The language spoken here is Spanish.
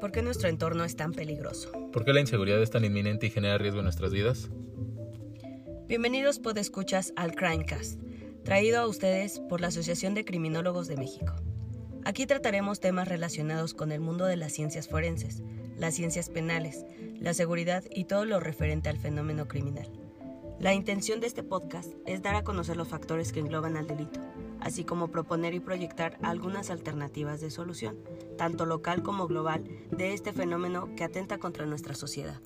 ¿Por qué nuestro entorno es tan peligroso? ¿Por qué la inseguridad es tan inminente y genera riesgo en nuestras vidas? Bienvenidos podescuchas al Crimecast, traído a ustedes por la Asociación de Criminólogos de México. Aquí trataremos temas relacionados con el mundo de las ciencias forenses, las ciencias penales, la seguridad y todo lo referente al fenómeno criminal. La intención de este podcast es dar a conocer los factores que engloban al delito, así como proponer y proyectar algunas alternativas de solución, tanto local como global, de este fenómeno que atenta contra nuestra sociedad.